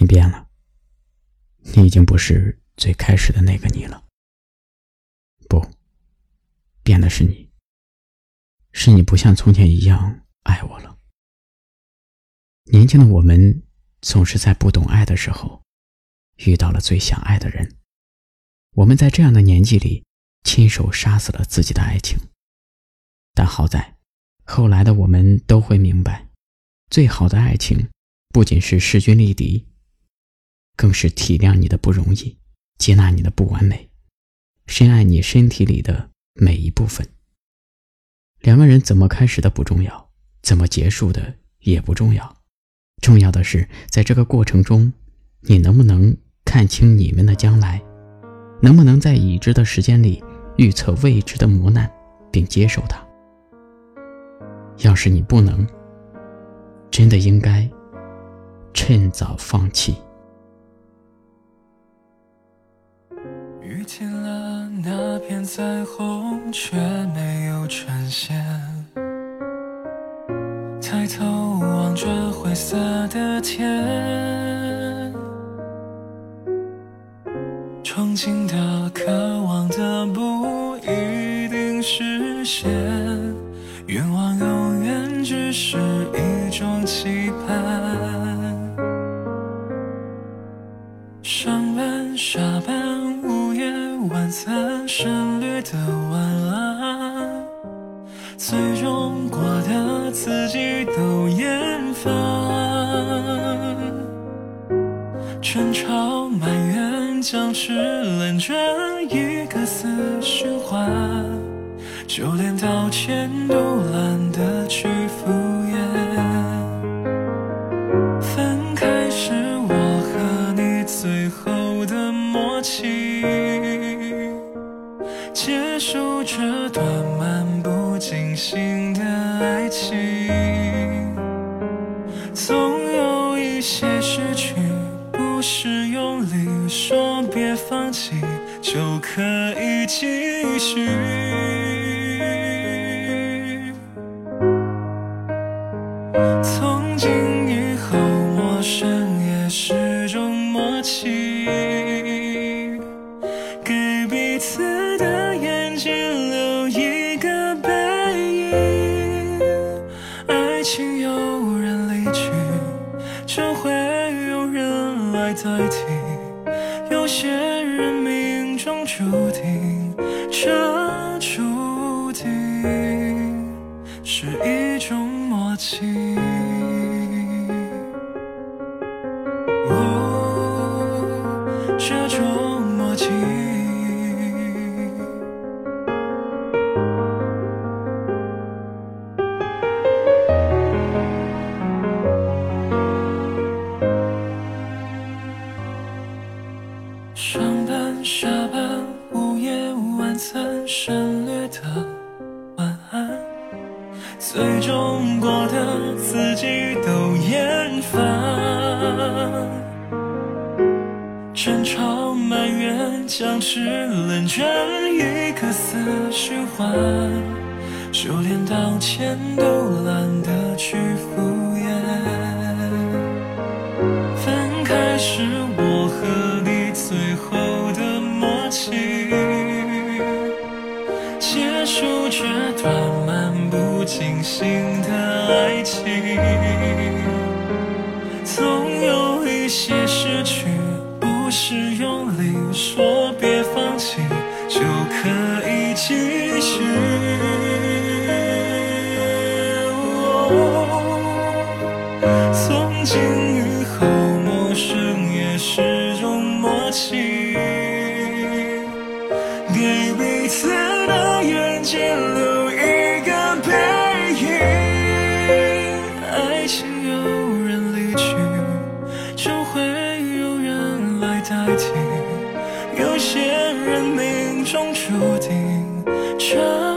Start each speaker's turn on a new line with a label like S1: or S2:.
S1: 你变了，你已经不是最开始的那个你了。不，变的是你，是你不像从前一样爱我了。年轻的我们总是在不懂爱的时候，遇到了最想爱的人。我们在这样的年纪里，亲手杀死了自己的爱情。但好在，后来的我们都会明白，最好的爱情，不仅是势均力敌，更是体谅你的不容易，接纳你的不完美，深爱你身体里的每一部分。两个人怎么开始的不重要，怎么结束的也不重要。重要的是，在这个过程中，你能不能看清你们的将来，能不能在已知的时间里预测未知的磨难，并接受它？要是你不能，真的应该趁早放弃。
S2: 彩虹，却没有呈现。抬头望着灰色的天，憧憬的、渴望的不一定实现，愿望永远只是一种期盼。最终过的自己都厌烦，争吵埋怨僵持冷战，一个死循环，就连道歉都懒得去敷衍。分开是我和你最后的默契，结束这段漫清醒的爱情，总有一些失去，不是用力说别放弃就可以继续。有些人命中注定，这上班、下班、午夜晚餐省略的晚安，最终过的自己都厌烦，争吵埋怨僵持冷战，一个死循环，就连道歉都懒得去敷衍。分开是清醒的爱情，总有一些失去，不是用力说别放弃就可以继续。从今以后，陌生也是种默契，注定这